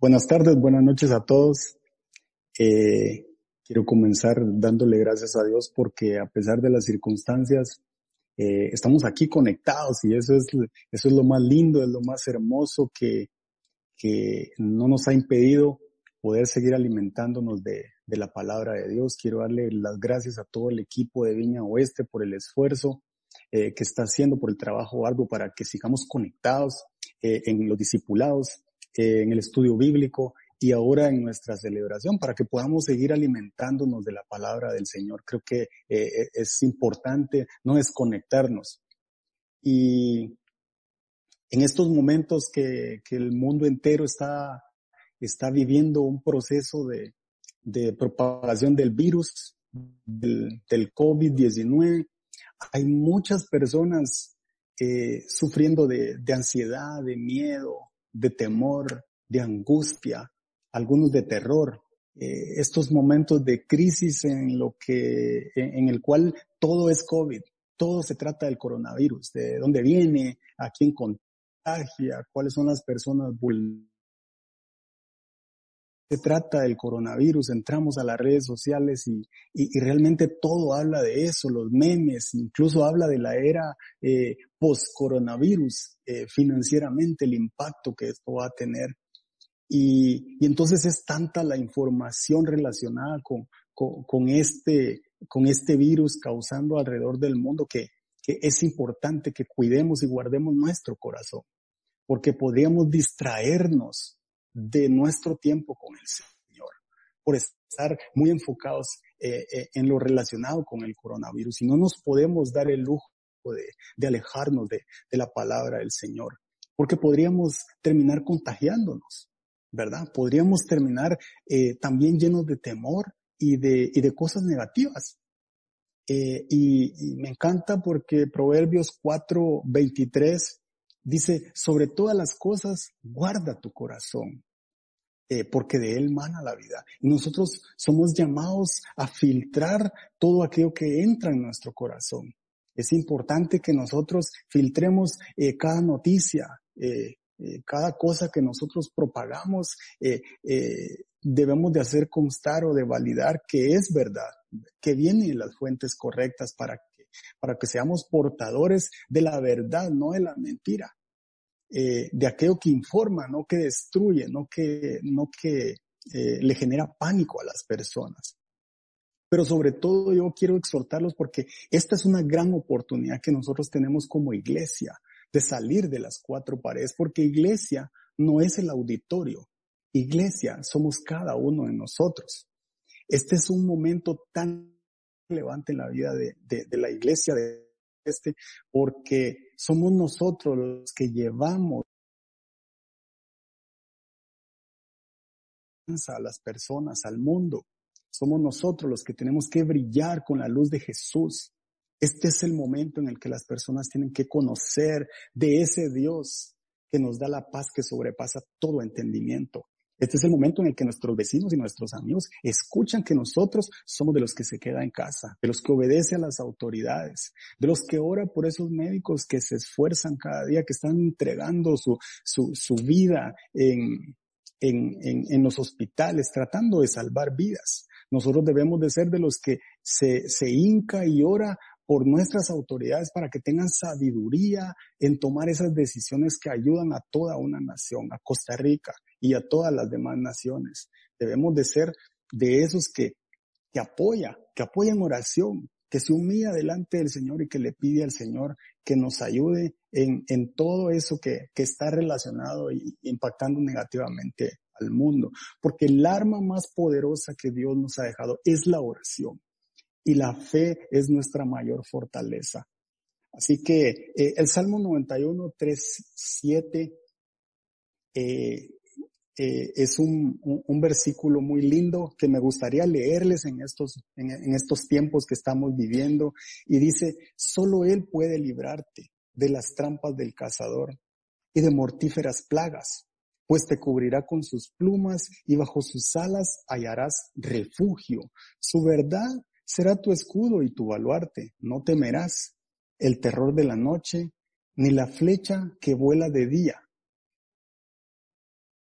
Buenas tardes, buenas noches a todos. Eh, quiero comenzar dándole gracias a Dios porque a pesar de las circunstancias, eh, estamos aquí conectados y eso es, eso es lo más lindo, es lo más hermoso que, que no nos ha impedido poder seguir alimentándonos de, de la palabra de Dios. Quiero darle las gracias a todo el equipo de Viña Oeste por el esfuerzo eh, que está haciendo, por el trabajo arduo para que sigamos conectados en los discipulados, eh, en el estudio bíblico y ahora en nuestra celebración para que podamos seguir alimentándonos de la palabra del Señor. Creo que eh, es importante no desconectarnos. Y en estos momentos que, que el mundo entero está, está viviendo un proceso de, de propagación del virus, del, del COVID-19, hay muchas personas eh, sufriendo de, de ansiedad, de miedo, de temor, de angustia, algunos de terror. Eh, estos momentos de crisis en lo que, en, el cual todo es COVID, todo se trata del coronavirus, de dónde viene, a quién contagia, cuáles son las personas vulnerables se trata del coronavirus, entramos a las redes sociales y, realmente todo habla de eso, los memes, incluso habla de la era eh, post-coronavirus, eh, financieramente el impacto que esto va a tener. Y, entonces es tanta la información relacionada este, con este virus causando alrededor del mundo que, que es importante que cuidemos y guardemos nuestro corazón, porque podríamos distraernos de nuestro tiempo con el Señor, por estar muy enfocados eh, eh, en lo relacionado con el coronavirus. Y no nos podemos dar el lujo de, alejarnos de, la palabra del Señor, porque podríamos terminar contagiándonos, ¿verdad? Podríamos terminar eh, también llenos de temor y de, cosas negativas. Y, y, me encanta porque Proverbios 4, 23 Dice, sobre todas las cosas, guarda tu corazón, eh, porque de él mana la vida. Y nosotros somos llamados a filtrar todo aquello que entra en nuestro corazón. Es importante que nosotros filtremos eh, cada noticia, eh, cada cosa que nosotros propagamos, debemos de hacer constar o de validar que es verdad, que viene de las fuentes correctas para para que seamos portadores de la verdad, no de la mentira, eh, de aquello que informa, no que destruye, no que, no que eh, le genera pánico a las personas. Pero sobre todo yo quiero exhortarlos porque esta es una gran oportunidad que nosotros tenemos como iglesia de salir de las cuatro paredes, porque iglesia no es el auditorio, iglesia somos cada uno de nosotros. Este es un momento tan relevante en la vida de, de, la iglesia de este, porque somos nosotros los que llevamos a las personas, al mundo. Somos nosotros los que tenemos que brillar con la luz de Jesús. Este es el momento en el que las personas tienen que conocer de ese Dios que nos da la paz que sobrepasa todo entendimiento. Este es el momento en el que nuestros vecinos y nuestros amigos escuchan que nosotros somos de los que se queda en casa, de los que obedece a las autoridades, de los que ora por esos médicos que se esfuerzan cada día, que están entregando su, su, vida en, en los hospitales, tratando de salvar vidas. Nosotros debemos de ser de los que se, se hinca y ora por nuestras autoridades para que tengan sabiduría en tomar esas decisiones que ayudan a toda una nación, a Costa Rica, y a todas las demás naciones. Debemos de ser de esos que, que apoya, que apoya en oración, que se humilla delante del Señor y que le pide al Señor que nos ayude en, en todo eso que, que está relacionado y impactando negativamente al mundo. Porque el arma más poderosa que Dios nos ha dejado es la oración. Y la fe es nuestra mayor fortaleza. Así que eh, el Salmo 91, 3, 7 eh, eh, es un, un, versículo muy lindo que me gustaría leerles en estos, en estos tiempos que estamos viviendo. Y dice, solo Él puede librarte de las trampas del cazador y de mortíferas plagas, pues te cubrirá con sus plumas y bajo sus alas hallarás refugio. Su verdad será tu escudo y tu baluarte. No temerás el terror de la noche, ni la flecha que vuela de día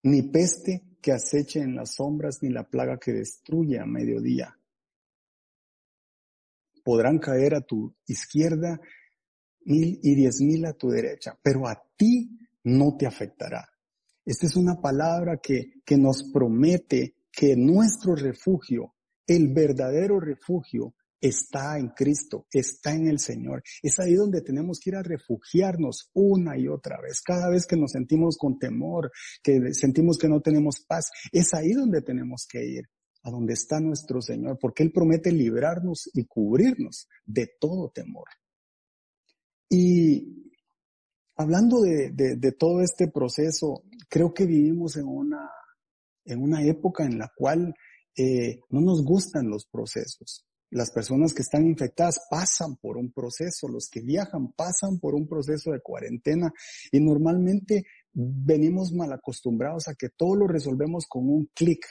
ni peste que aceche en las sombras, ni la plaga que destruye a mediodía. Podrán caer a tu izquierda mil y diez mil a tu derecha, pero a ti no te afectará. Esta es una palabra que, que nos promete que nuestro refugio, el verdadero refugio, está en Cristo, está en el Señor. Es ahí donde tenemos que ir a refugiarnos una y otra vez. Cada vez que nos sentimos con temor, que sentimos que no tenemos paz, es ahí donde tenemos que ir, a donde está nuestro Señor, porque Él promete librarnos y cubrirnos de todo temor. Y hablando de, de todo este proceso, creo que vivimos en una, en una época en la cual eh, no nos gustan los procesos. Las personas que están infectadas pasan por un proceso, los que viajan pasan por un proceso de cuarentena y normalmente venimos mal acostumbrados a que todo lo resolvemos con un clic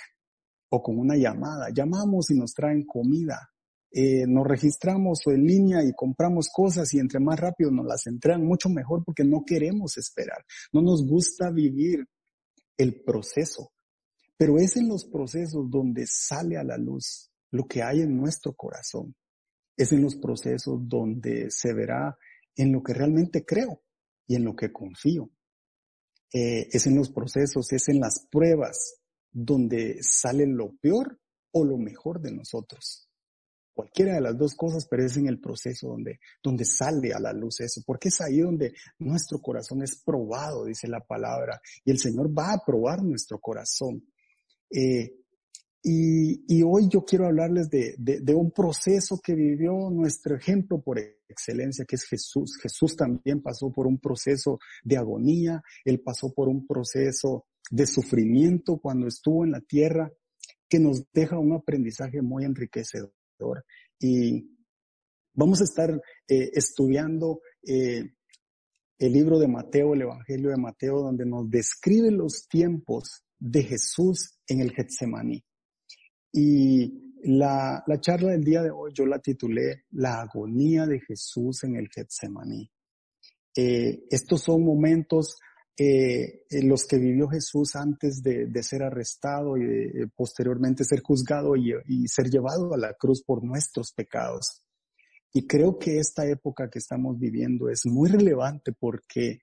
o con una llamada. Llamamos y nos traen comida. Eh, nos registramos en línea y compramos cosas y entre más rápido nos las entregan, mucho mejor porque no queremos esperar. No nos gusta vivir el proceso. Pero es en los procesos donde sale a la luz lo que hay en nuestro corazón. Es en los procesos donde se verá en lo que realmente creo y en lo que confío. Eh, es en los procesos, es en las pruebas donde sale lo peor o lo mejor de nosotros. Cualquiera de las dos cosas, pero es en el proceso donde, donde sale a la luz eso, porque es ahí donde nuestro corazón es probado, dice la palabra, y el Señor va a probar nuestro corazón. Eh, y, hoy yo quiero hablarles de, un proceso que vivió nuestro ejemplo por excelencia, que es Jesús. Jesús también pasó por un proceso de agonía, él pasó por un proceso de sufrimiento cuando estuvo en la tierra, que nos deja un aprendizaje muy enriquecedor. Y vamos a estar eh, estudiando eh, el libro de Mateo, el Evangelio de Mateo, donde nos describe los tiempos de Jesús en el Getsemaní. Y la, la, charla del día de hoy yo la titulé La agonía de Jesús en el Getsemaní. Eh, estos son momentos eh, en los que vivió Jesús antes de, de ser arrestado y eh, posteriormente ser juzgado y, y ser llevado a la cruz por nuestros pecados. Y creo que esta época que estamos viviendo es muy relevante porque,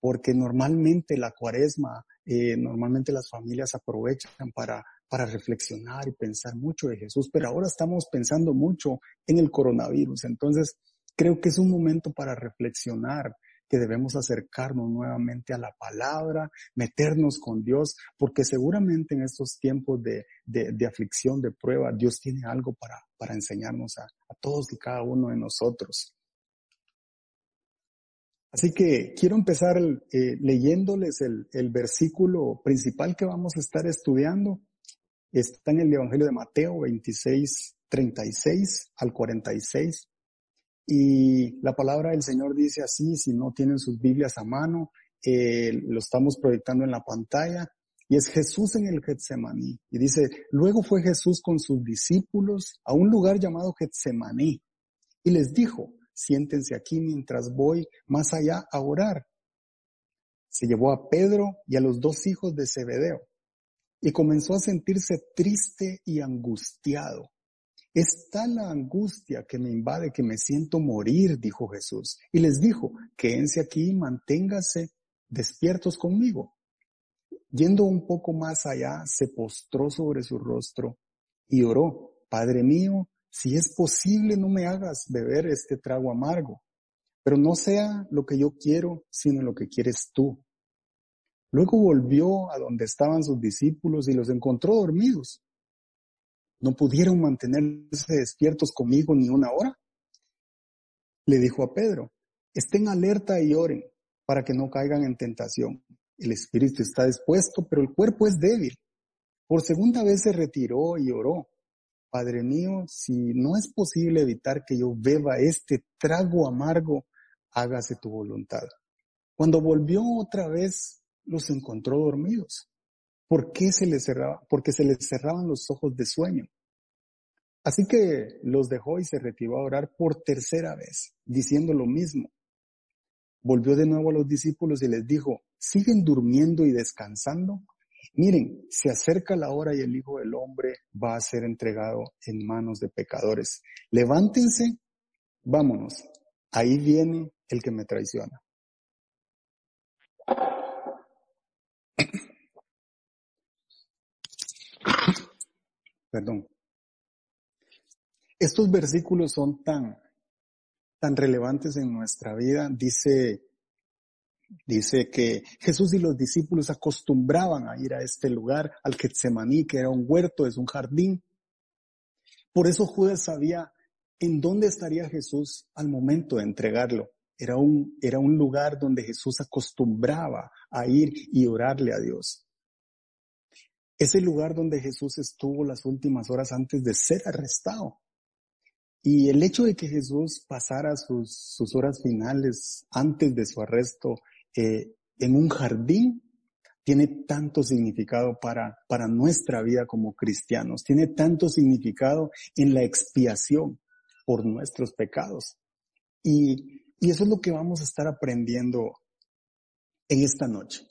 porque normalmente la cuaresma eh, normalmente las familias aprovechan para, para reflexionar y pensar mucho de Jesús, pero ahora estamos pensando mucho en el coronavirus. Entonces, creo que es un momento para reflexionar que debemos acercarnos nuevamente a la palabra, meternos con Dios, porque seguramente en estos tiempos de, de, aflicción, de prueba, Dios tiene algo para, para enseñarnos a, a todos y cada uno de nosotros. Así que quiero empezar eh, leyéndoles el, el, versículo principal que vamos a estar estudiando. Está en el Evangelio de Mateo 26, 36 al 46. Y la palabra del Señor dice así, si no tienen sus Biblias a mano, eh, lo estamos proyectando en la pantalla. Y es Jesús en el Getsemaní. Y dice, luego fue Jesús con sus discípulos a un lugar llamado Getsemaní. Y les dijo, siéntense aquí mientras voy más allá a orar. Se llevó a Pedro y a los dos hijos de Zebedeo y comenzó a sentirse triste y angustiado. Es tal la angustia que me invade que me siento morir, dijo Jesús. Y les dijo, quédense aquí y manténganse despiertos conmigo. Yendo un poco más allá, se postró sobre su rostro y oró, Padre mío, si es posible, no me hagas beber este trago amargo, pero no sea lo que yo quiero, sino lo que quieres tú. Luego volvió a donde estaban sus discípulos y los encontró dormidos. ¿No pudieron mantenerse despiertos conmigo ni una hora? Le dijo a Pedro, estén alerta y oren para que no caigan en tentación. El espíritu está dispuesto, pero el cuerpo es débil. Por segunda vez se retiró y oró. Padre mío, si no es posible evitar que yo beba este trago amargo, hágase tu voluntad. Cuando volvió otra vez, los encontró dormidos. ¿Por qué se les cerraba? Porque se les cerraban los ojos de sueño. Así que los dejó y se retiró a orar por tercera vez, diciendo lo mismo. Volvió de nuevo a los discípulos y les dijo, ¿siguen durmiendo y descansando? Miren, se acerca la hora y el Hijo del Hombre va a ser entregado en manos de pecadores. Levántense, vámonos. Ahí viene el que me traiciona. Perdón. Estos versículos son tan, tan relevantes en nuestra vida. Dice, dice que Jesús y los discípulos acostumbraban a ir a este lugar, al Getsemaní, que era un huerto, es un jardín. Por eso Judas sabía en dónde estaría Jesús al momento de entregarlo. Era un, era un lugar donde Jesús acostumbraba a ir y orarle a Dios. Es el lugar donde Jesús estuvo las últimas horas antes de ser arrestado. Y el hecho de que Jesús pasara sus, sus horas finales antes de su arresto en un jardín tiene tanto significado para, para nuestra vida como cristianos, tiene tanto significado en la expiación por nuestros pecados. Y, y eso es lo que vamos a estar aprendiendo en esta noche.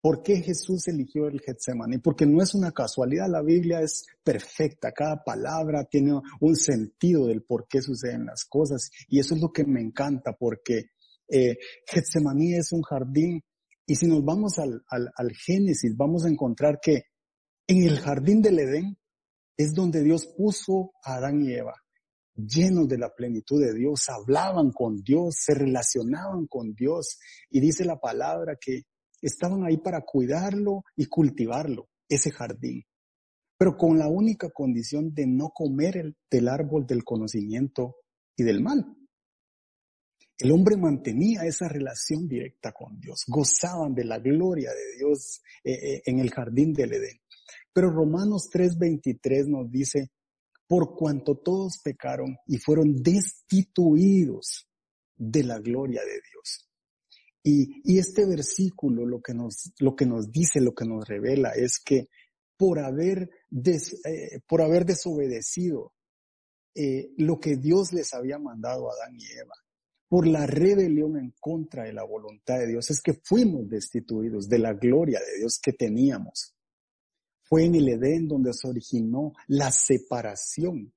¿Por qué Jesús eligió el Getsemaní? Porque no es una casualidad, la Biblia es perfecta, cada palabra tiene un sentido del por qué suceden las cosas y eso es lo que me encanta porque eh, Getsemaní es un jardín y si nos vamos al, al, al Génesis vamos a encontrar que en el jardín del Edén es donde Dios puso a Adán y Eva llenos de la plenitud de Dios, hablaban con Dios, se relacionaban con Dios. Y dice la palabra que estaban ahí para cuidarlo y cultivarlo, ese jardín, pero con la única condición de no comer el, del árbol del conocimiento y del mal. El hombre mantenía esa relación directa con Dios, gozaban de la gloria de Dios eh, eh, en el jardín del Edén. Pero Romanos 3:23 nos dice, por cuanto todos pecaron y fueron destituidos de la gloria de Dios. Y, este versículo lo que, nos, dice, lo que nos revela es que por haber, eh, por haber desobedecido lo que Dios les había mandado a Adán y Eva, por la rebelión en contra de la voluntad de Dios, es que fuimos destituidos de la gloria de Dios que teníamos. Fue en el Edén donde se originó la separación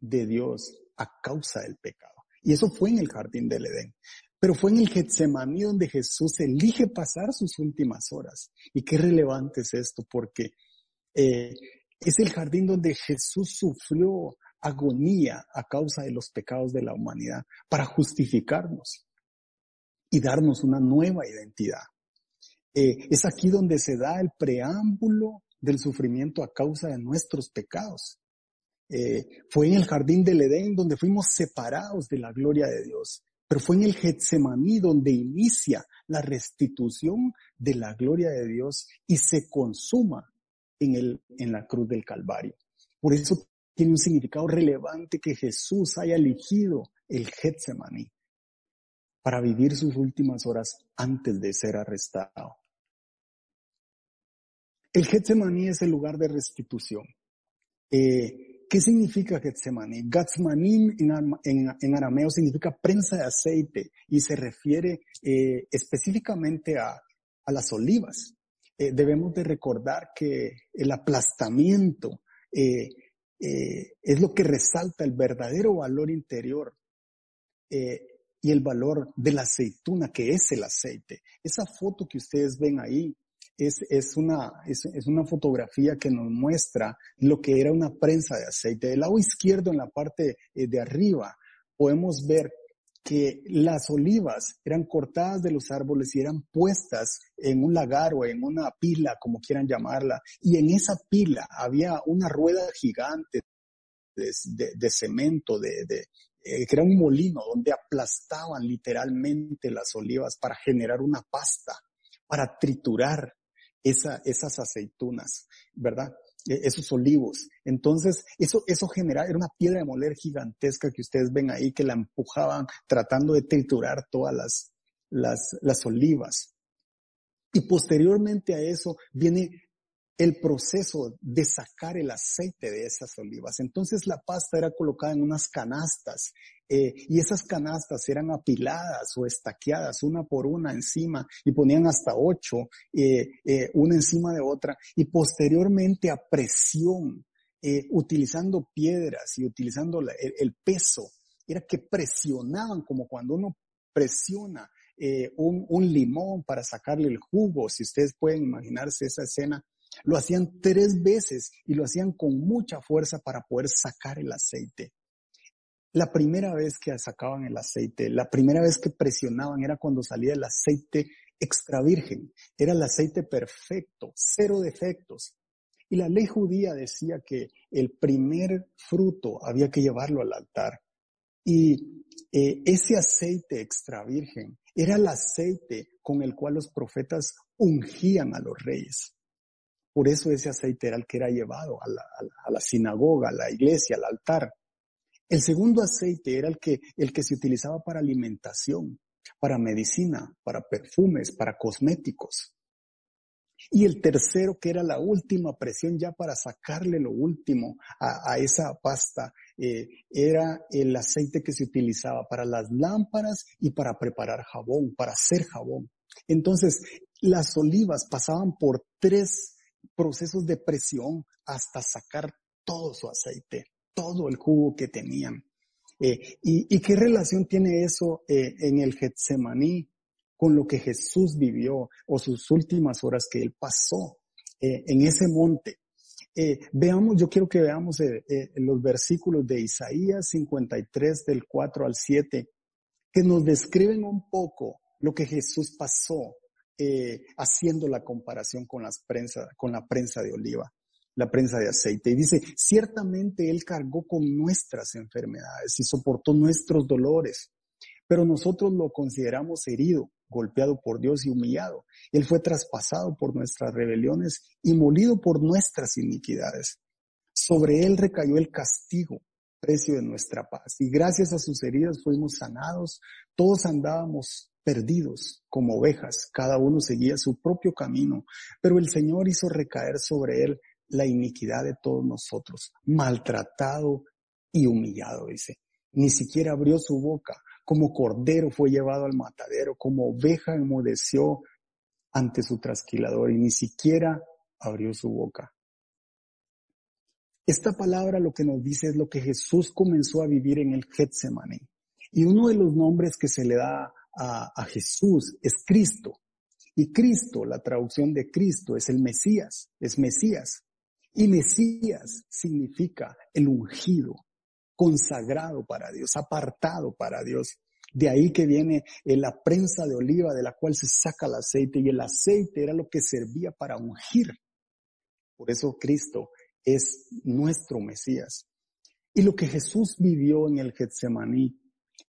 de Dios a causa del pecado. Y eso fue en el jardín del Edén. Pero fue en el Getsemaní donde Jesús elige pasar sus últimas horas. Y qué relevante es esto, porque eh, es el jardín donde Jesús sufrió agonía a causa de los pecados de la humanidad para justificarnos y darnos una nueva identidad. Eh, es aquí donde se da el preámbulo del sufrimiento a causa de nuestros pecados. Eh, fue en el jardín del Edén donde fuimos separados de la gloria de Dios pero fue en el Getsemaní donde inicia la restitución de la gloria de Dios y se consuma en, el, en la cruz del Calvario. Por eso tiene un significado relevante que Jesús haya elegido el Getsemaní para vivir sus últimas horas antes de ser arrestado. El Getsemaní es el lugar de restitución. Eh, ¿Qué significa Getsemaní? Getsemaní en, arameo significa prensa de aceite y se refiere eh, específicamente a, las olivas. Eh, debemos de recordar que el aplastamiento eh, es lo que resalta el verdadero valor interior y el valor de la aceituna, que es el aceite. Esa foto que ustedes ven ahí es, es, una, es, una fotografía que nos muestra lo que era una prensa de aceite. Del lado izquierdo, en la parte eh, de arriba, podemos ver que las olivas eran cortadas de los árboles y eran puestas en un lagar o en una pila, como quieran llamarla, y en esa pila había una rueda gigante de, de, cemento, de, de eh, que era un molino donde aplastaban literalmente las olivas para generar una pasta, para triturar esa, esas aceitunas, ¿verdad? E, esos olivos. Entonces, eso, eso genera, era una piedra de moler gigantesca que ustedes ven ahí que la empujaban tratando de triturar todas las, las, las olivas. Y posteriormente a eso viene el proceso de sacar el aceite de esas olivas. Entonces la pasta era colocada en unas canastas eh, y esas canastas eran apiladas o estaqueadas una por una encima y ponían hasta ocho, eh, eh, una encima de otra y posteriormente a presión, utilizando piedras y utilizando el, peso, era que presionaban como cuando uno presiona un, un limón para sacarle el jugo, si ustedes pueden imaginarse esa escena lo hacían tres veces y lo hacían con mucha fuerza para poder sacar el aceite. La primera vez que sacaban el aceite, la primera vez que presionaban era cuando salía el aceite extra virgen. Era el aceite perfecto, cero defectos. Y la ley judía decía que el primer fruto había que llevarlo al altar. Y eh, ese aceite extra virgen era el aceite con el cual los profetas ungían a los reyes. Por eso ese aceite era el que era llevado a la, sinagoga, a la iglesia, al altar. El segundo aceite era el que, el que se utilizaba para alimentación, para medicina, para perfumes, para cosméticos. Y el tercero, que era la última presión ya para sacarle lo último a, esa pasta, eh, era el aceite que se utilizaba para las lámparas y para preparar jabón, para hacer jabón. Entonces, las olivas pasaban por tres procesos de presión hasta sacar todo su aceite, todo el jugo que tenían. Eh, y, qué relación tiene eso eh, en el Getsemaní con lo que Jesús vivió o sus últimas horas que él pasó eh, en ese monte? veamos, yo quiero que veamos los versículos de Isaías 53 del 4 al 7 que nos describen un poco lo que Jesús pasó eh, haciendo la comparación con, las prensa, con la prensa de oliva, la prensa de aceite. Y dice, ciertamente Él cargó con nuestras enfermedades y soportó nuestros dolores, pero nosotros lo consideramos herido, golpeado por Dios y humillado. Él fue traspasado por nuestras rebeliones y molido por nuestras iniquidades. Sobre Él recayó el castigo, precio de nuestra paz. Y gracias a sus heridas fuimos sanados. Todos andábamos perdidos como ovejas, cada uno seguía su propio camino, pero el Señor hizo recaer sobre él la iniquidad de todos nosotros, maltratado y humillado, dice. Ni siquiera abrió su boca, como cordero fue llevado al matadero, como oveja enmudeció ante su trasquilador y ni siquiera abrió su boca. Esta palabra lo que nos dice es lo que Jesús comenzó a vivir en el Getsemaní. Y uno de los nombres que se le da a, Jesús es Cristo. Y Cristo, la traducción de Cristo es el Mesías, es Mesías. Y Mesías significa el ungido, consagrado para Dios, apartado para Dios. De ahí que viene eh, la prensa de oliva de la cual se saca el aceite y el aceite era lo que servía para ungir. Por eso Cristo es nuestro Mesías. Y lo que Jesús vivió en el Getsemaní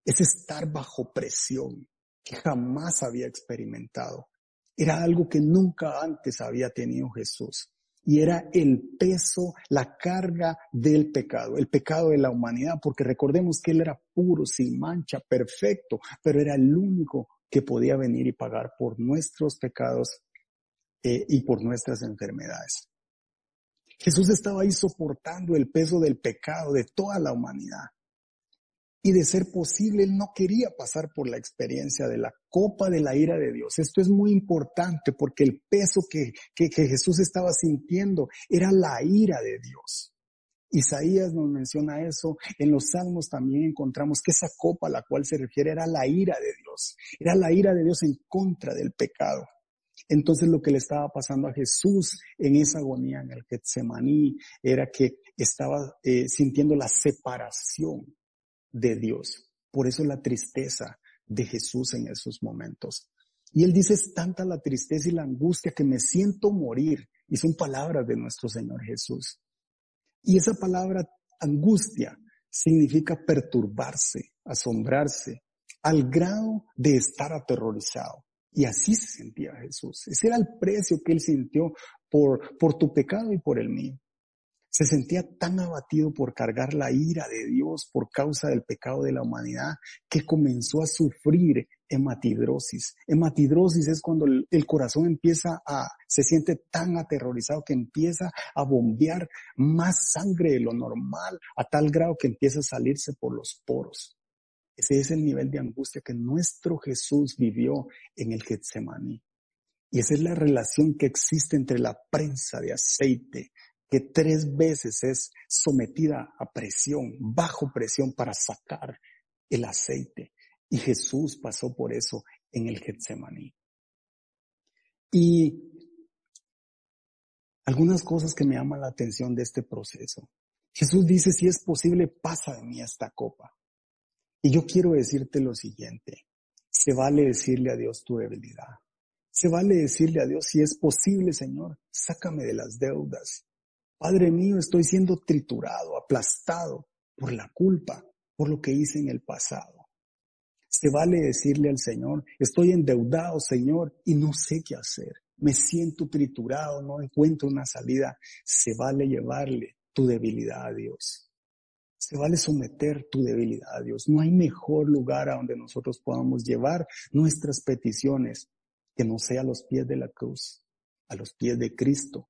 es estar bajo presión, que jamás había experimentado. Era algo que nunca antes había tenido Jesús. Y era el peso, la carga del pecado, el pecado de la humanidad, porque recordemos que Él era puro, sin mancha, perfecto, pero era el único que podía venir y pagar por nuestros pecados eh, y por nuestras enfermedades. Jesús estaba ahí soportando el peso del pecado de toda la humanidad. Y de ser posible, él no quería pasar por la experiencia de la copa de la ira de Dios. Esto es muy importante porque el peso que, Jesús estaba sintiendo era la ira de Dios. Isaías nos menciona eso. En los salmos también encontramos que esa copa a la cual se refiere era la ira de Dios. Era la ira de Dios en contra del pecado. Entonces lo que le estaba pasando a Jesús en esa agonía en el Getsemaní era que estaba eh, sintiendo la separación de Dios. Por eso la tristeza de Jesús en esos momentos. Y él dice, es tanta la tristeza y la angustia que me siento morir. Y son palabras de nuestro Señor Jesús. Y esa palabra angustia significa perturbarse, asombrarse, al grado de estar aterrorizado. Y así se sentía Jesús. Ese era el precio que él sintió por, por tu pecado y por el mío. Se sentía tan abatido por cargar la ira de Dios por causa del pecado de la humanidad que comenzó a sufrir hematidrosis. Hematidrosis es cuando el, corazón empieza a, se siente tan aterrorizado que empieza a bombear más sangre de lo normal a tal grado que empieza a salirse por los poros. Ese es el nivel de angustia que nuestro Jesús vivió en el Getsemaní. Y esa es la relación que existe entre la prensa de aceite, que tres veces es sometida a presión, bajo presión para sacar el aceite. Y Jesús pasó por eso en el Getsemaní. Y algunas cosas que me llaman la atención de este proceso. Jesús dice, si es posible, pasa de mí esta copa. Y yo quiero decirte lo siguiente, se vale decirle a Dios tu debilidad. Se vale decirle a Dios, si es posible, Señor, sácame de las deudas. Padre mío, estoy siendo triturado, aplastado por la culpa, por lo que hice en el pasado. Se vale decirle al Señor, estoy endeudado, Señor, y no sé qué hacer. Me siento triturado, no encuentro una salida. Se vale llevarle tu debilidad a Dios. Se vale someter tu debilidad a Dios. No hay mejor lugar a donde nosotros podamos llevar nuestras peticiones que no sea a los pies de la cruz, a los pies de Cristo.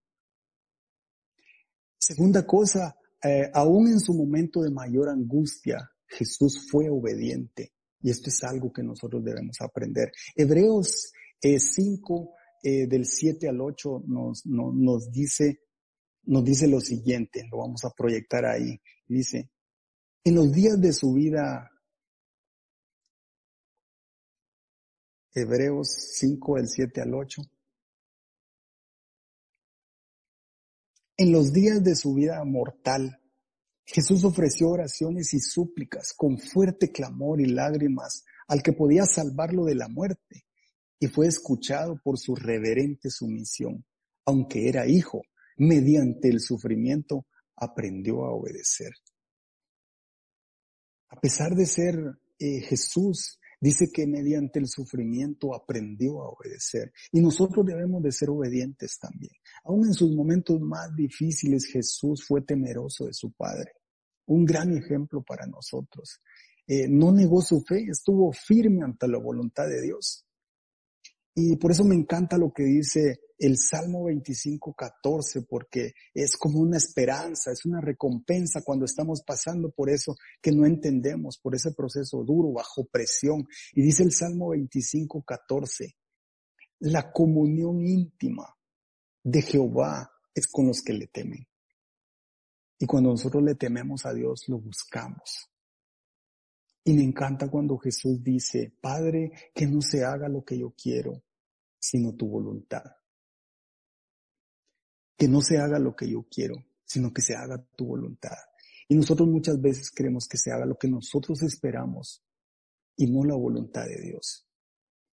Segunda cosa, eh, aún en su momento de mayor angustia, Jesús fue obediente. Y esto es algo que nosotros debemos aprender. Hebreos 5 eh, eh, del 7 al 8 nos, nos, dice, nos dice lo siguiente, lo vamos a proyectar ahí. Dice, en los días de su vida, Hebreos 5 del 7 al 8, en los días de su vida mortal, Jesús ofreció oraciones y súplicas con fuerte clamor y lágrimas al que podía salvarlo de la muerte y fue escuchado por su reverente sumisión. Aunque era hijo, mediante el sufrimiento aprendió a obedecer. A pesar de ser eh, Jesús, dice que mediante el sufrimiento aprendió a obedecer. Y nosotros debemos de ser obedientes también. Aún en sus momentos más difíciles, Jesús fue temeroso de su Padre un gran ejemplo para nosotros. Eh, no negó su fe, estuvo firme ante la voluntad de Dios. Y por eso me encanta lo que dice el Salmo 25, 14, porque es como una esperanza, es una recompensa cuando estamos pasando por eso que no entendemos, por ese proceso duro, bajo presión. Y dice el Salmo 25, 14, la comunión íntima de Jehová es con los que le temen. Y cuando nosotros le tememos a Dios, lo buscamos. Y me encanta cuando Jesús dice, Padre, que no se haga lo que yo quiero, sino tu voluntad. Que no se haga lo que yo quiero, sino que se haga tu voluntad. Y nosotros muchas veces queremos que se haga lo que nosotros esperamos y no la voluntad de Dios.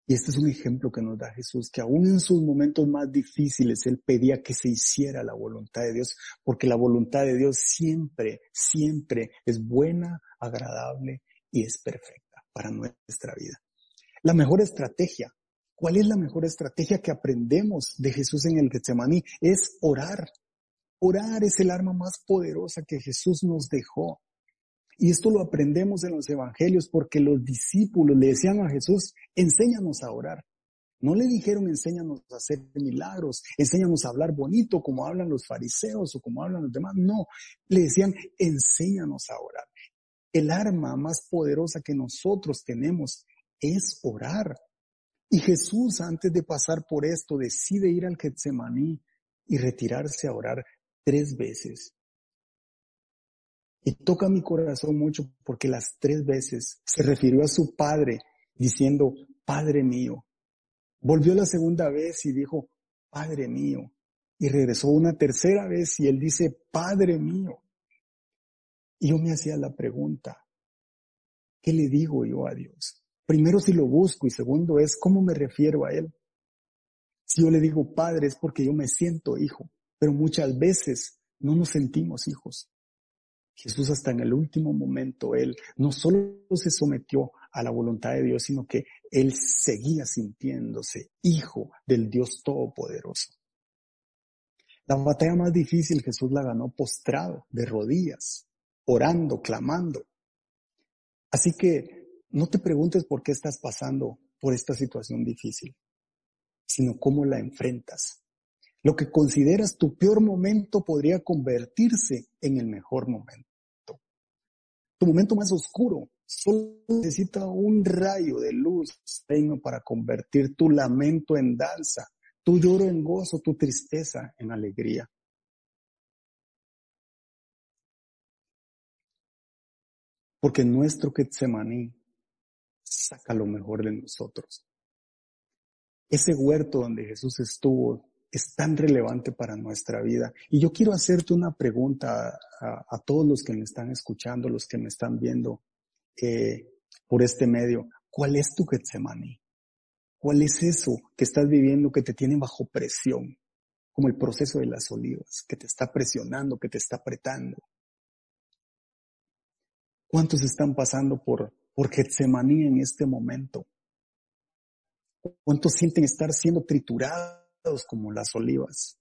Y este es un ejemplo que nos da Jesús, que aún en sus momentos más difíciles, Él pedía que se hiciera la voluntad de Dios, porque la voluntad de Dios siempre, siempre es buena, agradable y es perfecta para nuestra vida. La mejor estrategia, ¿cuál es la mejor estrategia que aprendemos de Jesús en el Getsemaní? Es orar. Orar es el arma más poderosa que Jesús nos dejó. Y esto lo aprendemos en los evangelios porque los discípulos le decían a Jesús, enséñanos a orar. No le dijeron, enséñanos a hacer milagros, enséñanos a hablar bonito como hablan los fariseos o como hablan los demás. No, le decían, enséñanos a orar. El arma más poderosa que nosotros tenemos es orar. Y Jesús, antes de pasar por esto, decide ir al Getsemaní y retirarse a orar tres veces. Y toca mi corazón mucho porque las tres veces se refirió a su padre diciendo, Padre mío. Volvió la segunda vez y dijo, Padre mío. Y regresó una tercera vez y él dice, Padre mío. Y yo me hacía la pregunta, ¿qué le digo yo a Dios? Primero si lo busco y segundo es, ¿cómo me refiero a Él? Si yo le digo Padre es porque yo me siento hijo, pero muchas veces no nos sentimos hijos. Jesús hasta en el último momento, Él no solo se sometió a la voluntad de Dios, sino que Él seguía sintiéndose hijo del Dios Todopoderoso. La batalla más difícil Jesús la ganó postrado, de rodillas, orando, clamando. Así que no te preguntes por qué estás pasando por esta situación difícil, sino cómo la enfrentas. Lo que consideras tu peor momento podría convertirse en el mejor momento. Tu momento más oscuro solo necesita un rayo de luz para convertir tu lamento en danza, tu lloro en gozo, tu tristeza en alegría. Porque nuestro Getsemaní saca lo mejor de nosotros. Ese huerto donde Jesús estuvo es tan relevante para nuestra vida. Y yo quiero hacerte una pregunta a, todos los que me están escuchando, los que me están viendo por este medio. ¿Cuál es tu Getsemaní? ¿Cuál es eso que estás viviendo que te tiene bajo presión? Como el proceso de las olivas, que te está presionando, que te está apretando. ¿Cuántos están pasando por, por Getsemaní en este momento? ¿Cuántos sienten estar siendo triturados como las olivas?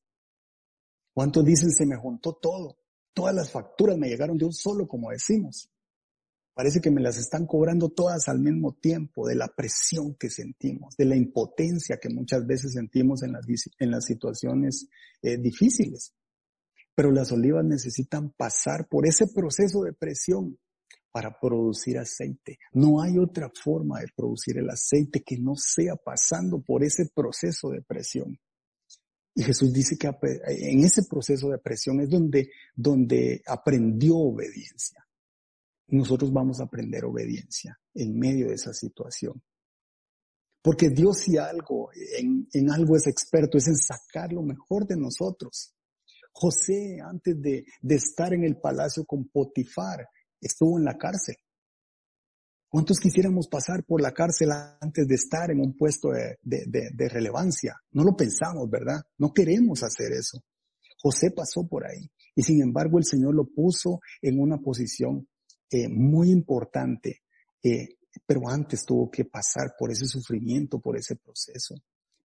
¿Cuántos dicen se me juntó todo? Todas las facturas me llegaron de un solo, como decimos. Parece que me las están cobrando todas al mismo tiempo, de la presión que sentimos, de la impotencia que muchas veces sentimos en las, en las situaciones eh, difíciles. Pero las olivas necesitan pasar por ese proceso de presión para producir aceite. No hay otra forma de producir el aceite que no sea pasando por ese proceso de presión. Y Jesús dice que en ese proceso de presión es donde, donde aprendió obediencia. Nosotros vamos a aprender obediencia en medio de esa situación. Porque Dios si algo, en, en algo es experto, es en sacar lo mejor de nosotros. José, antes de, de estar en el palacio con Potifar, estuvo en la cárcel. ¿Cuántos quisiéramos pasar por la cárcel antes de estar en un puesto de, relevancia? No lo pensamos, ¿verdad? No queremos hacer eso. José pasó por ahí y sin embargo el Señor lo puso en una posición eh, muy importante, eh, pero antes tuvo que pasar por ese sufrimiento, por ese proceso.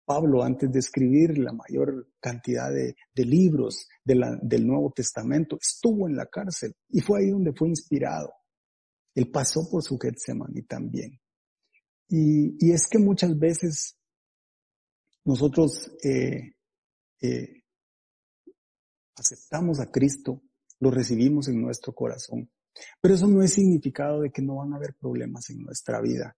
Pablo, antes de escribir la mayor cantidad de, libros del Nuevo Testamento, estuvo en la cárcel y fue ahí donde fue inspirado. Él pasó por su Getsemaní también. Y, es que muchas veces nosotros eh, eh, aceptamos a Cristo, lo recibimos en nuestro corazón, pero eso no es significado de que no van a haber problemas en nuestra vida.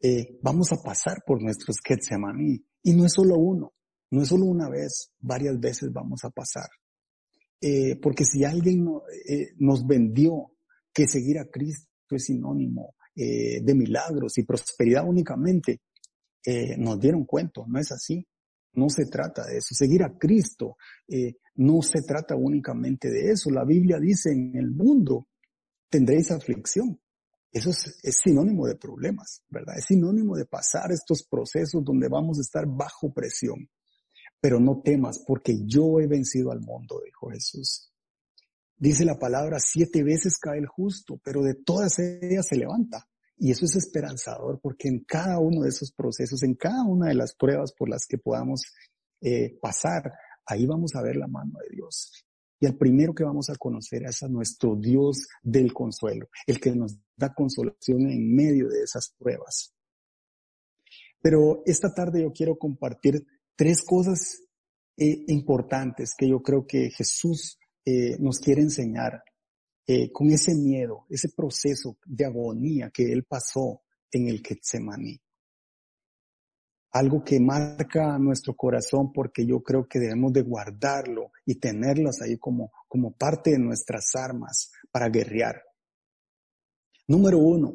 Eh, vamos a pasar por nuestros Getsemaní y no es solo uno, no es solo una vez, varias veces vamos a pasar. Eh, porque si alguien eh, nos vendió que seguir a Cristo es sinónimo de milagros y prosperidad únicamente, nos dieron cuento, no es así. No se trata de eso. Seguir a Cristo no se trata únicamente de eso. La Biblia dice en el mundo tendréis aflicción. Eso es, sinónimo de problemas, ¿verdad? Es sinónimo de pasar estos procesos donde vamos a estar bajo presión. Pero no temas, porque yo he vencido al mundo, dijo Jesús. Dice la palabra, siete veces cae el justo, pero de todas ellas se levanta. Y eso es esperanzador, porque en cada uno de esos procesos, en cada una de las pruebas por las que podamos eh, pasar, ahí vamos a ver la mano de Dios. Y el primero que vamos a conocer es a nuestro Dios del consuelo, el que nos da consolación en medio de esas pruebas. Pero esta tarde yo quiero compartir tres cosas eh, importantes que yo creo que Jesús eh, nos quiere enseñar eh, con ese miedo, ese proceso de agonía que él pasó en el Getsemaní algo que marca nuestro corazón porque yo creo que debemos de guardarlo y tenerlas ahí como, como parte de nuestras armas para guerrear. Número uno,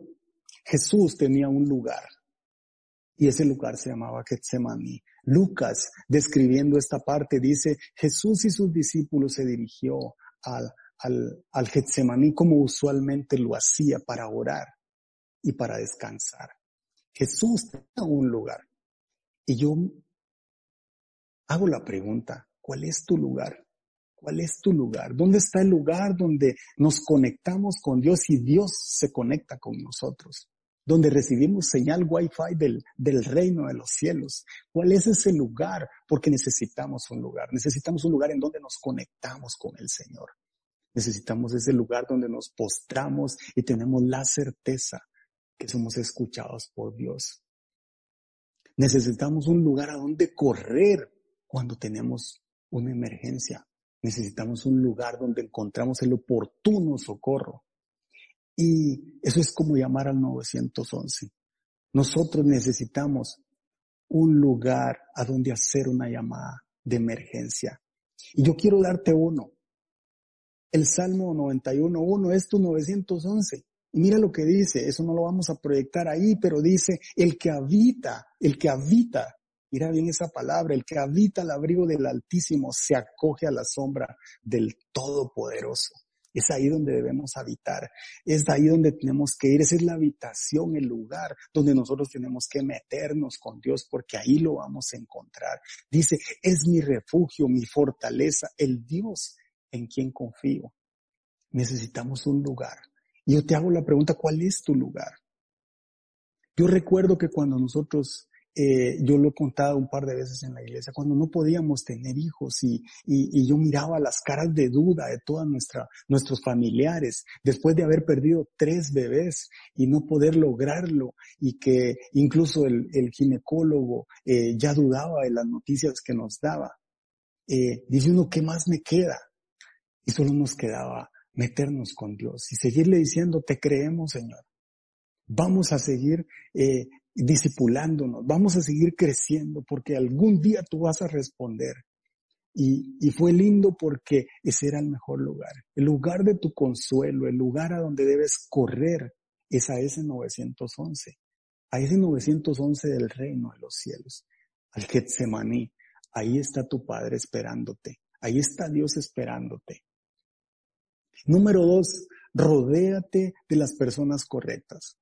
Jesús tenía un lugar y ese lugar se llamaba Getsemaní. Lucas, describiendo esta parte, dice, Jesús y sus discípulos se dirigió al, al, al Getsemaní como usualmente lo hacía para orar y para descansar. Jesús tenía un lugar. Y yo hago la pregunta, ¿cuál es tu lugar? ¿Cuál es tu lugar? ¿Dónde está el lugar donde nos conectamos con Dios y Dios se conecta con nosotros? donde recibimos señal Wi-Fi del, del reino de los cielos. ¿Cuál es ese lugar? Porque necesitamos un lugar. Necesitamos un lugar en donde nos conectamos con el Señor. Necesitamos ese lugar donde nos postramos y tenemos la certeza que somos escuchados por Dios. Necesitamos un lugar a donde correr cuando tenemos una emergencia. Necesitamos un lugar donde encontramos el oportuno socorro. Y eso es como llamar al 911. Nosotros necesitamos un lugar a donde hacer una llamada de emergencia. Y yo quiero darte uno. El Salmo 91.1 es tu 911. Y mira lo que dice, eso no lo vamos a proyectar ahí, pero dice, el que habita, el que habita, mira bien esa palabra, el que habita al abrigo del Altísimo se acoge a la sombra del Todopoderoso. Es ahí donde debemos habitar. Es ahí donde tenemos que ir. Esa es la habitación, el lugar donde nosotros tenemos que meternos con Dios porque ahí lo vamos a encontrar. Dice, es mi refugio, mi fortaleza, el Dios en quien confío. Necesitamos un lugar. Y yo te hago la pregunta, ¿cuál es tu lugar? Yo recuerdo que cuando nosotros eh, yo lo he contado un par de veces en la iglesia, cuando no podíamos tener hijos y, y, yo miraba las caras de duda de todos nuestros familiares después de haber perdido tres bebés y no poder lograrlo y que incluso el, el ginecólogo eh, ya dudaba de las noticias que nos daba. Eh, dice uno, ¿qué más me queda? Y solo nos quedaba meternos con Dios y seguirle diciendo, te creemos, Señor. Vamos a seguir eh, disipulándonos, vamos a seguir creciendo porque algún día tú vas a responder. Y, fue lindo porque ese era el mejor lugar. El lugar de tu consuelo, el lugar a donde debes correr es a ese 911, a ese 911 del reino de los cielos, al Getsemaní. Ahí está tu Padre esperándote. Ahí está Dios esperándote. Número dos, rodéate de las personas correctas.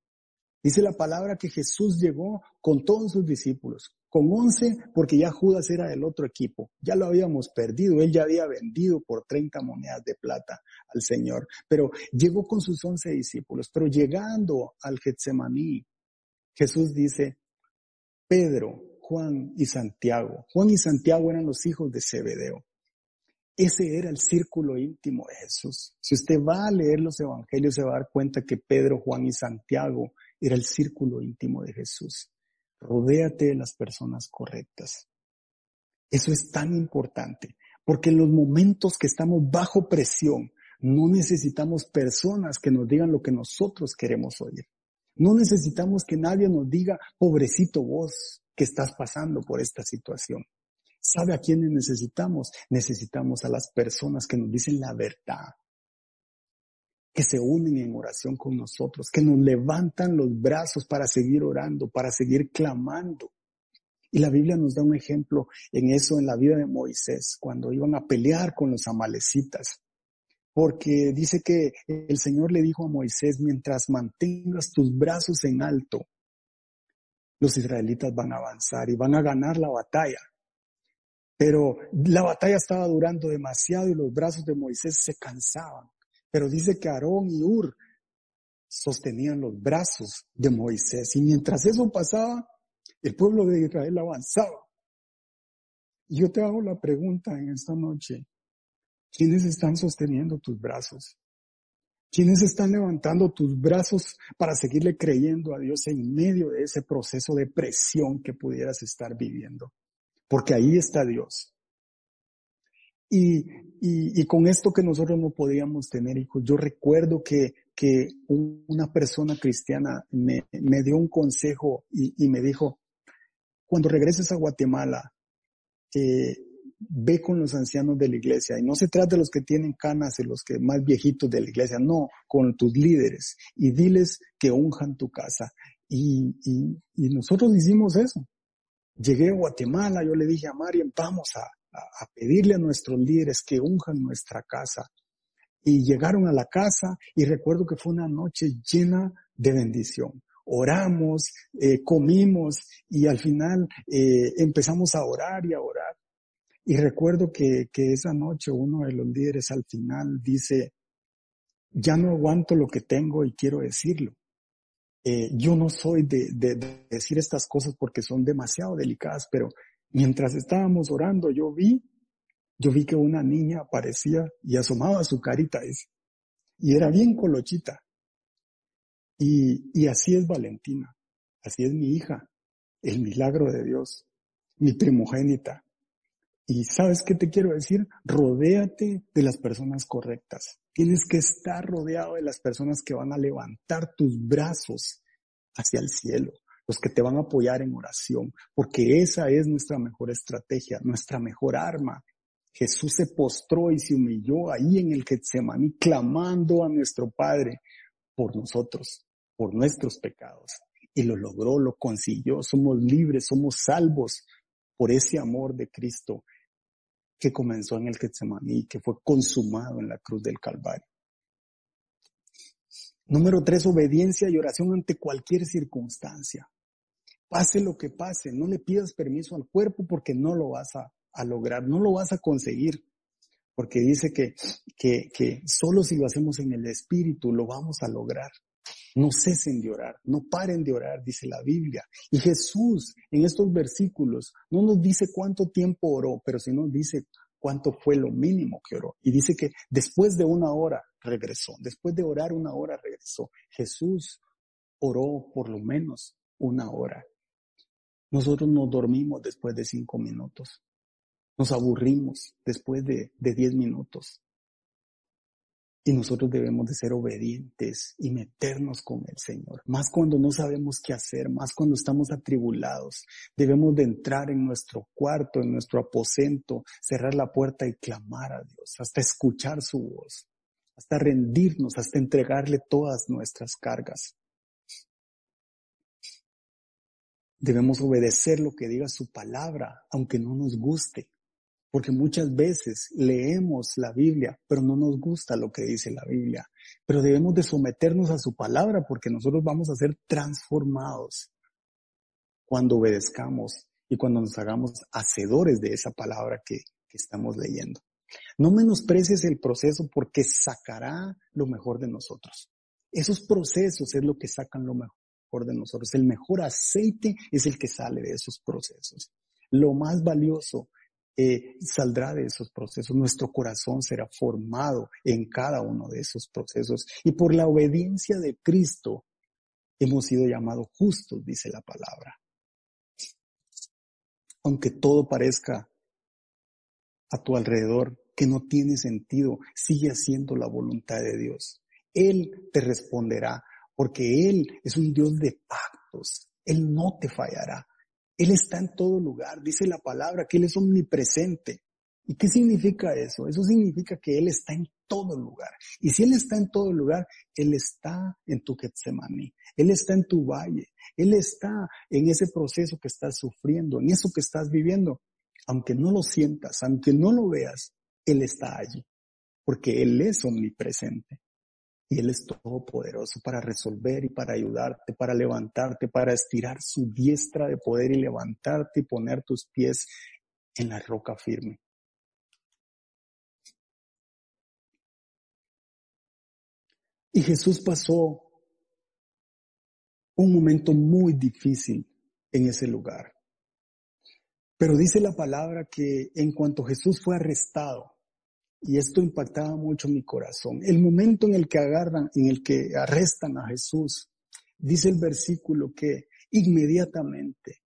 Dice la palabra que Jesús llegó con todos sus discípulos, con once porque ya Judas era del otro equipo, ya lo habíamos perdido, él ya había vendido por 30 monedas de plata al Señor, pero llegó con sus once discípulos, pero llegando al Getsemaní, Jesús dice, Pedro, Juan y Santiago, Juan y Santiago eran los hijos de Zebedeo. Ese era el círculo íntimo de Jesús. Si usted va a leer los evangelios se va a dar cuenta que Pedro, Juan y Santiago era el círculo íntimo de Jesús. Rodéate de las personas correctas. Eso es tan importante, porque en los momentos que estamos bajo presión, no necesitamos personas que nos digan lo que nosotros queremos oír. No necesitamos que nadie nos diga, pobrecito vos, que estás pasando por esta situación. ¿Sabe a quiénes necesitamos? Necesitamos a las personas que nos dicen la verdad, que se unen en oración con nosotros, que nos levantan los brazos para seguir orando, para seguir clamando. Y la Biblia nos da un ejemplo en eso en la vida de Moisés, cuando iban a pelear con los amalecitas. Porque dice que el Señor le dijo a Moisés, mientras mantengas tus brazos en alto, los israelitas van a avanzar y van a ganar la batalla. Pero la batalla estaba durando demasiado y los brazos de Moisés se cansaban. Pero dice que Aarón y Ur sostenían los brazos de Moisés. Y mientras eso pasaba, el pueblo de Israel avanzaba. Y yo te hago la pregunta en esta noche. ¿Quiénes están sosteniendo tus brazos? ¿Quiénes están levantando tus brazos para seguirle creyendo a Dios en medio de ese proceso de presión que pudieras estar viviendo? Porque ahí está Dios. Y, y, con esto que nosotros no podíamos tener hijos, yo recuerdo que, que una persona cristiana me, me dio un consejo y, y, me dijo, cuando regreses a Guatemala, eh, ve con los ancianos de la iglesia. Y no se trata de los que tienen canas y los que más viejitos de la iglesia, no, con tus líderes. Y diles que unjan tu casa. Y, y, y nosotros hicimos eso. Llegué a Guatemala, yo le dije a Marian, vamos a, a, pedirle a nuestros líderes que unjan nuestra casa. Y llegaron a la casa y recuerdo que fue una noche llena de bendición. Oramos, eh, comimos y al final eh, empezamos a orar y a orar. Y recuerdo que, que esa noche uno de los líderes al final dice, ya no aguanto lo que tengo y quiero decirlo. Eh, yo no soy de, de, decir estas cosas porque son demasiado delicadas, pero mientras estábamos orando, yo vi, yo vi que una niña aparecía y asomaba su carita y era bien colochita. Y, y así es Valentina, así es mi hija, el milagro de Dios, mi primogénita. Y sabes qué te quiero decir? Rodéate de las personas correctas. Tienes que estar rodeado de las personas que van a levantar tus brazos hacia el cielo, los que te van a apoyar en oración, porque esa es nuestra mejor estrategia, nuestra mejor arma. Jesús se postró y se humilló ahí en el Getsemaní, clamando a nuestro Padre por nosotros, por nuestros pecados. Y lo logró, lo consiguió, somos libres, somos salvos por ese amor de Cristo que comenzó en el Getsemaní, que fue consumado en la cruz del Calvario. Número tres, obediencia y oración ante cualquier circunstancia. Pase lo que pase, no le pidas permiso al cuerpo porque no lo vas a, lograr, no lo vas a conseguir. Porque dice que, que, que solo si lo hacemos en el Espíritu lo vamos a lograr. No cesen de orar, no paren de orar, dice la Biblia. Y Jesús en estos versículos no nos dice cuánto tiempo oró, pero sí nos dice cuánto fue lo mínimo que oró. Y dice que después de una hora regresó, después de orar una hora regresó. Jesús oró por lo menos una hora. Nosotros nos dormimos después de cinco minutos. Nos aburrimos después de, de diez minutos. Y nosotros debemos de ser obedientes y meternos con el Señor. Más cuando no sabemos qué hacer, más cuando estamos atribulados. Debemos de entrar en nuestro cuarto, en nuestro aposento, cerrar la puerta y clamar a Dios, hasta escuchar su voz, hasta rendirnos, hasta entregarle todas nuestras cargas. Debemos obedecer lo que diga su palabra, aunque no nos guste. Porque muchas veces leemos la Biblia, pero no nos gusta lo que dice la Biblia. Pero debemos de someternos a su palabra porque nosotros vamos a ser transformados cuando obedezcamos y cuando nos hagamos hacedores de esa palabra que, que estamos leyendo. No menosprecies el proceso porque sacará lo mejor de nosotros. Esos procesos es lo que sacan lo mejor de nosotros. El mejor aceite es el que sale de esos procesos. Lo más valioso eh, saldrá de esos procesos. Nuestro corazón será formado en cada uno de esos procesos. Y por la obediencia de Cristo hemos sido llamados justos, dice la palabra. Aunque todo parezca a tu alrededor que no tiene sentido, sigue haciendo la voluntad de Dios. Él te responderá, porque Él es un Dios de pactos. Él no te fallará. Él está en todo lugar, dice la palabra, que Él es omnipresente. ¿Y qué significa eso? Eso significa que Él está en todo lugar. Y si Él está en todo lugar, Él está en tu Getsemaní, Él está en tu valle, Él está en ese proceso que estás sufriendo, en eso que estás viviendo. Aunque no lo sientas, aunque no lo veas, Él está allí, porque Él es omnipresente. Y Él es todopoderoso para resolver y para ayudarte, para levantarte, para estirar su diestra de poder y levantarte y poner tus pies en la roca firme. Y Jesús pasó un momento muy difícil en ese lugar. Pero dice la palabra que en cuanto Jesús fue arrestado, y esto impactaba mucho mi corazón. El momento en el que agarran, en el que arrestan a Jesús, dice el versículo que inmediatamente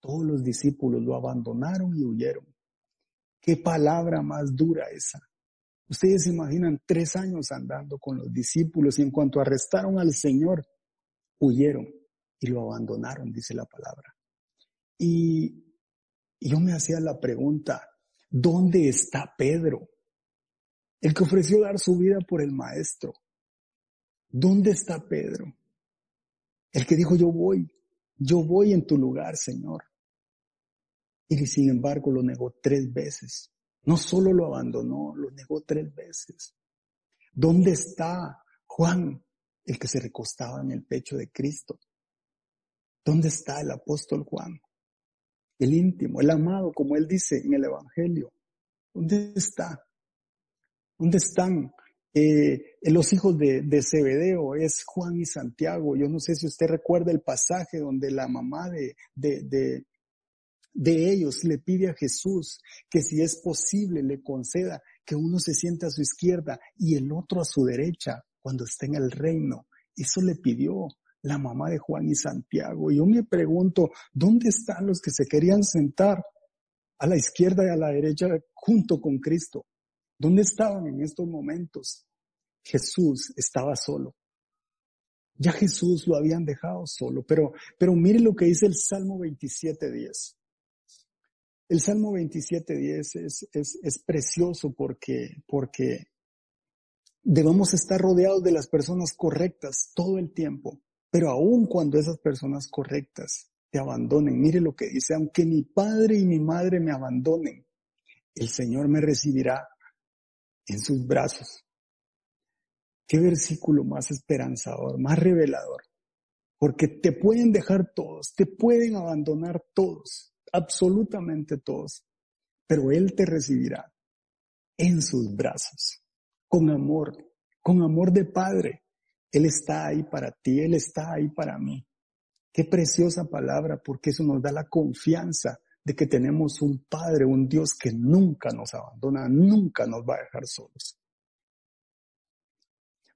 todos los discípulos lo abandonaron y huyeron. Qué palabra más dura esa. Ustedes se imaginan tres años andando con los discípulos y en cuanto arrestaron al Señor, huyeron y lo abandonaron, dice la palabra. Y, yo me hacía la pregunta, ¿dónde está Pedro? El que ofreció dar su vida por el maestro. ¿Dónde está Pedro? El que dijo, yo voy, yo voy en tu lugar, Señor. Y sin embargo lo negó tres veces. No solo lo abandonó, lo negó tres veces. ¿Dónde está Juan, el que se recostaba en el pecho de Cristo? ¿Dónde está el apóstol Juan? El íntimo, el amado, como él dice en el Evangelio. ¿Dónde está? ¿Dónde están Eh, los hijos de, de Zebedeo es Juan y Santiago. Yo no sé si usted recuerda el pasaje donde la mamá de, de, de, de ellos le pide a Jesús que si es posible le conceda que uno se sienta a su izquierda y el otro a su derecha cuando esté en el reino. Eso le pidió la mamá de Juan y Santiago. Yo me pregunto, ¿dónde están los que se querían sentar a la izquierda y a la derecha junto con Cristo? ¿Dónde estaban en estos momentos? Jesús estaba solo. Ya Jesús lo habían dejado solo, pero, pero mire lo que dice el Salmo 27.10. El Salmo 27.10 es, es, es precioso porque, porque debemos estar rodeados de las personas correctas todo el tiempo, pero aun cuando esas personas correctas te abandonen, mire lo que dice, aunque mi padre y mi madre me abandonen, el Señor me recibirá en sus brazos. Qué versículo más esperanzador, más revelador. Porque te pueden dejar todos, te pueden abandonar todos, absolutamente todos, pero Él te recibirá en sus brazos, con amor, con amor de Padre. Él está ahí para ti, Él está ahí para mí. Qué preciosa palabra, porque eso nos da la confianza de que tenemos un Padre, un Dios que nunca nos abandona, nunca nos va a dejar solos.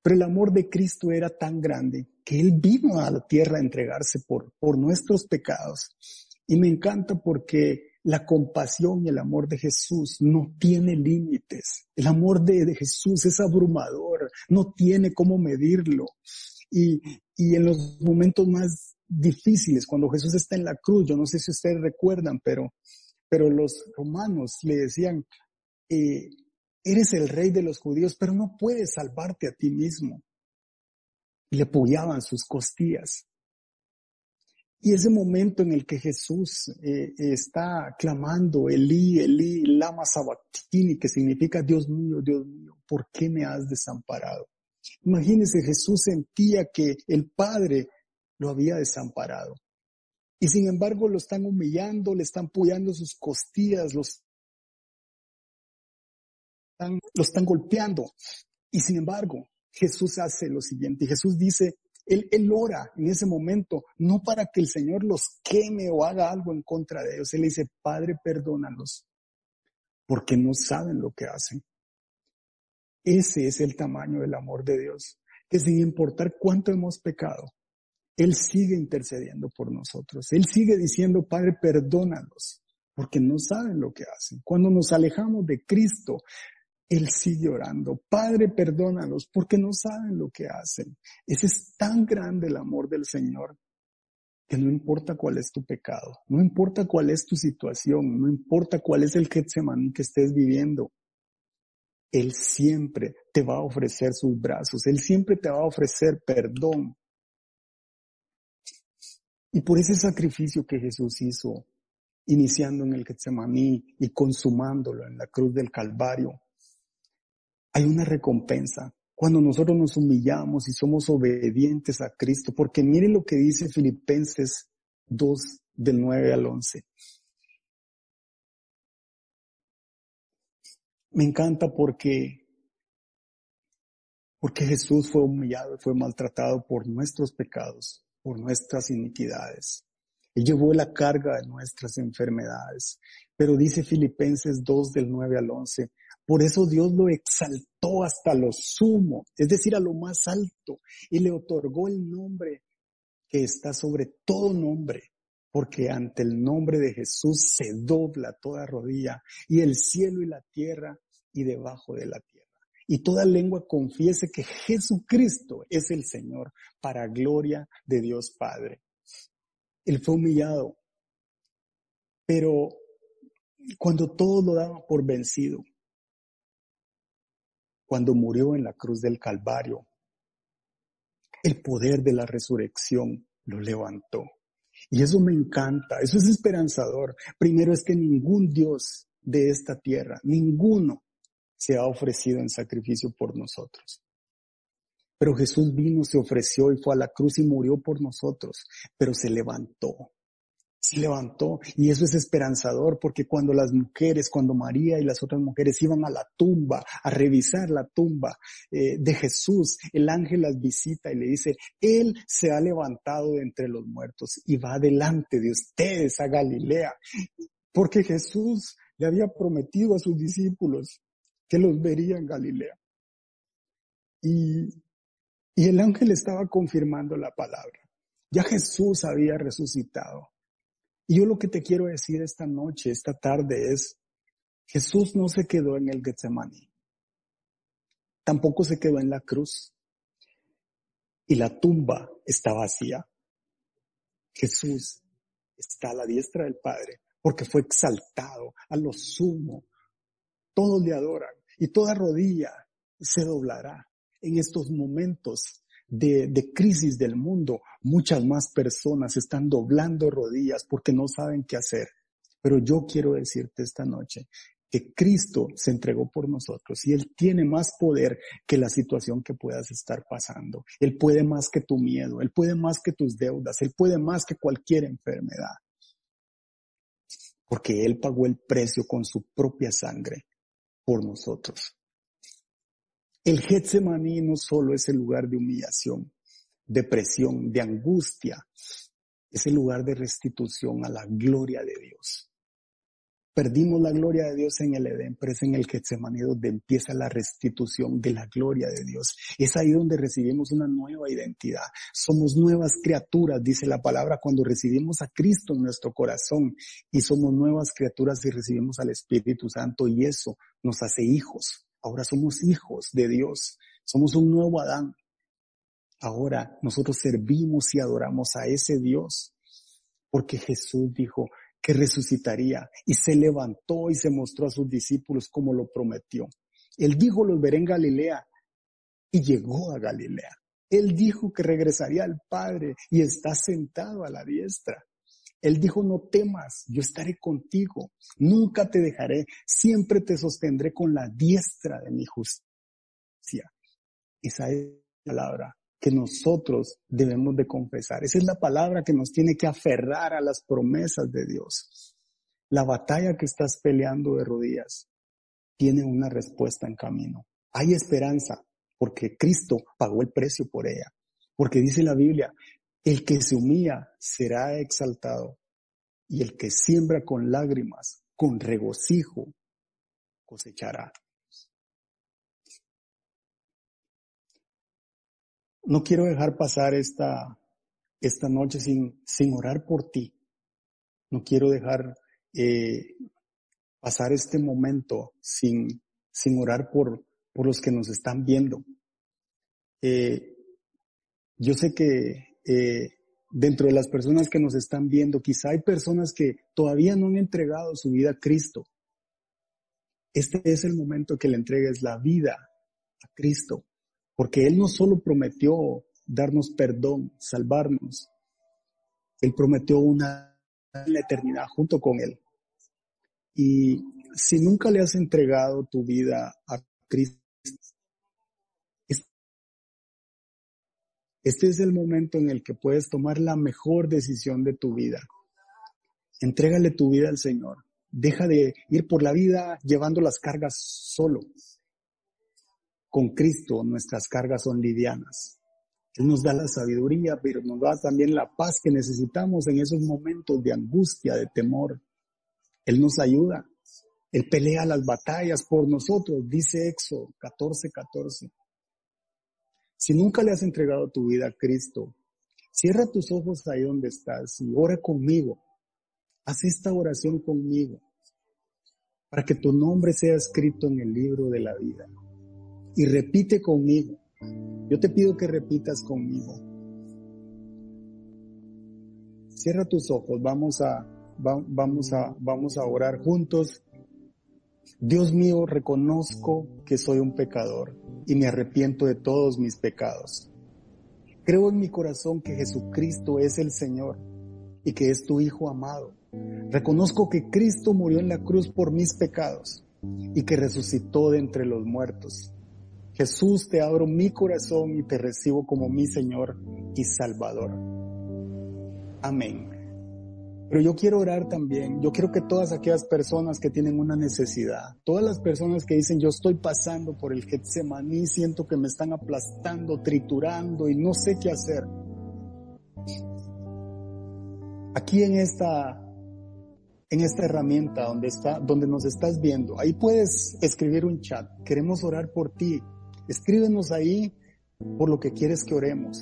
Pero el amor de Cristo era tan grande que Él vino a la tierra a entregarse por, por nuestros pecados. Y me encanta porque la compasión y el amor de Jesús no tiene límites. El amor de, Jesús es abrumador, no tiene cómo medirlo. Y, y en los momentos más difíciles cuando Jesús está en la cruz. Yo no sé si ustedes recuerdan, pero, pero los romanos le decían, eh, eres el rey de los judíos, pero no puedes salvarte a ti mismo. Y le apoyaban sus costillas. Y ese momento en el que Jesús eh, está clamando, Elí, Elí, lama sabactini, que significa, Dios mío, Dios mío, ¿por qué me has desamparado? Imagínense, Jesús sentía que el Padre lo había desamparado. Y sin embargo lo están humillando, le están apoyando sus costillas, los están, lo están golpeando. Y sin embargo, Jesús hace lo siguiente. Jesús dice, él, él ora en ese momento, no para que el Señor los queme o haga algo en contra de ellos. Él dice, Padre, perdónalos, porque no saben lo que hacen. Ese es el tamaño del amor de Dios, que sin importar cuánto hemos pecado, él sigue intercediendo por nosotros. Él sigue diciendo, Padre, perdónalos, porque no saben lo que hacen. Cuando nos alejamos de Cristo, Él sigue orando, Padre, perdónalos, porque no saben lo que hacen. Ese es tan grande el amor del Señor que no importa cuál es tu pecado, no importa cuál es tu situación, no importa cuál es el Getsemaní que estés viviendo. Él siempre te va a ofrecer sus brazos, Él siempre te va a ofrecer perdón, y por ese sacrificio que Jesús hizo, iniciando en el Getsemaní y consumándolo en la cruz del Calvario, hay una recompensa cuando nosotros nos humillamos y somos obedientes a Cristo, porque miren lo que dice Filipenses 2 del 9 al 11. Me encanta porque porque Jesús fue humillado y fue maltratado por nuestros pecados por nuestras iniquidades. Él llevó la carga de nuestras enfermedades. Pero dice Filipenses 2 del 9 al 11, por eso Dios lo exaltó hasta lo sumo, es decir, a lo más alto, y le otorgó el nombre que está sobre todo nombre, porque ante el nombre de Jesús se dobla toda rodilla, y el cielo y la tierra y debajo de la tierra y toda lengua confiese que Jesucristo es el Señor para gloria de Dios Padre. Él fue humillado, pero cuando todo lo daba por vencido, cuando murió en la cruz del Calvario, el poder de la resurrección lo levantó. Y eso me encanta, eso es esperanzador. Primero es que ningún Dios de esta tierra, ninguno se ha ofrecido en sacrificio por nosotros. Pero Jesús vino, se ofreció y fue a la cruz y murió por nosotros, pero se levantó. se levantó y eso es esperanzador porque cuando las mujeres, cuando María y las otras mujeres iban a la tumba a revisar la tumba eh, de Jesús, el ángel las visita y le dice, Él se ha levantado de entre los muertos y va delante de ustedes a Galilea porque Jesús le había prometido a sus discípulos que los vería en Galilea. Y, y el ángel estaba confirmando la palabra. Ya Jesús había resucitado. Y yo lo que te quiero decir esta noche, esta tarde es, Jesús no se quedó en el Getsemaní. Tampoco se quedó en la cruz. Y la tumba está vacía. Jesús está a la diestra del Padre porque fue exaltado a lo sumo. Todos le adoran y toda rodilla se doblará. En estos momentos de, crisis del mundo, muchas más personas están doblando rodillas porque no saben qué hacer. Pero yo quiero decirte esta noche que Cristo se entregó por nosotros y Él tiene más poder que la situación que puedas estar pasando. Él puede más que tu miedo, Él puede más que tus deudas, Él puede más que cualquier enfermedad. Porque Él pagó el precio con su propia sangre por nosotros. El Getsemaní no solo es el lugar de humillación, depresión, de angustia, es el lugar de restitución a la gloria de Dios. Perdimos la gloria de Dios en el Edén, pero es en el Getsemaní donde empieza la restitución de la gloria de Dios. Es ahí donde recibimos una nueva identidad. Somos nuevas criaturas, dice la palabra, cuando recibimos a Cristo en nuestro corazón y somos nuevas criaturas y recibimos al Espíritu Santo y eso nos hace hijos. Ahora somos hijos de Dios. Somos un nuevo Adán. Ahora nosotros servimos y adoramos a ese Dios. Porque Jesús dijo que resucitaría y se levantó y se mostró a sus discípulos como lo prometió. Él dijo, los veré en Galilea y llegó a Galilea. Él dijo que regresaría al Padre y está sentado a la diestra. Él dijo, no temas, yo estaré contigo, nunca te dejaré, siempre te sostendré con la diestra de mi justicia. Esa es la palabra que nosotros debemos de confesar. Esa es la palabra que nos tiene que aferrar a las promesas de Dios. La batalla que estás peleando de rodillas tiene una respuesta en camino. Hay esperanza porque Cristo pagó el precio por ella. Porque dice la Biblia el que se humilla será exaltado y el que siembra con lágrimas, con regocijo, cosechará. No quiero dejar pasar esta, esta noche sin, sin orar por ti. No quiero dejar eh, pasar este momento sin, sin orar por, por los que nos están viendo. Eh, yo sé que eh, dentro de las personas que nos están viendo, quizá hay personas que todavía no han entregado su vida a Cristo. Este es el momento que le entregues la vida a Cristo, porque Él no solo prometió darnos perdón, salvarnos, Él prometió una la eternidad junto con Él. Y si nunca le has entregado tu vida a Cristo, Este es el momento en el que puedes tomar la mejor decisión de tu vida. Entrégale tu vida al Señor. Deja de ir por la vida llevando las cargas solo. Con Cristo nuestras cargas son livianas. Él nos da la sabiduría, pero nos da también la paz que necesitamos en esos momentos de angustia, de temor. Él nos ayuda. Él pelea las batallas por nosotros, dice Éxodo 14, 14. Si nunca le has entregado tu vida a Cristo, cierra tus ojos ahí donde estás y ora conmigo. Haz esta oración conmigo para que tu nombre sea escrito en el libro de la vida. Y repite conmigo. Yo te pido que repitas conmigo. Cierra tus ojos. Vamos a, vamos a, vamos a orar juntos. Dios mío, reconozco que soy un pecador y me arrepiento de todos mis pecados. Creo en mi corazón que Jesucristo es el Señor y que es tu Hijo amado. Reconozco que Cristo murió en la cruz por mis pecados y que resucitó de entre los muertos. Jesús, te abro mi corazón y te recibo como mi Señor y Salvador. Amén. Pero yo quiero orar también. Yo quiero que todas aquellas personas que tienen una necesidad, todas las personas que dicen yo estoy pasando por el Getsemaní, siento que me están aplastando, triturando y no sé qué hacer. Aquí en esta en esta herramienta donde está donde nos estás viendo, ahí puedes escribir un chat. Queremos orar por ti. Escríbenos ahí por lo que quieres que oremos.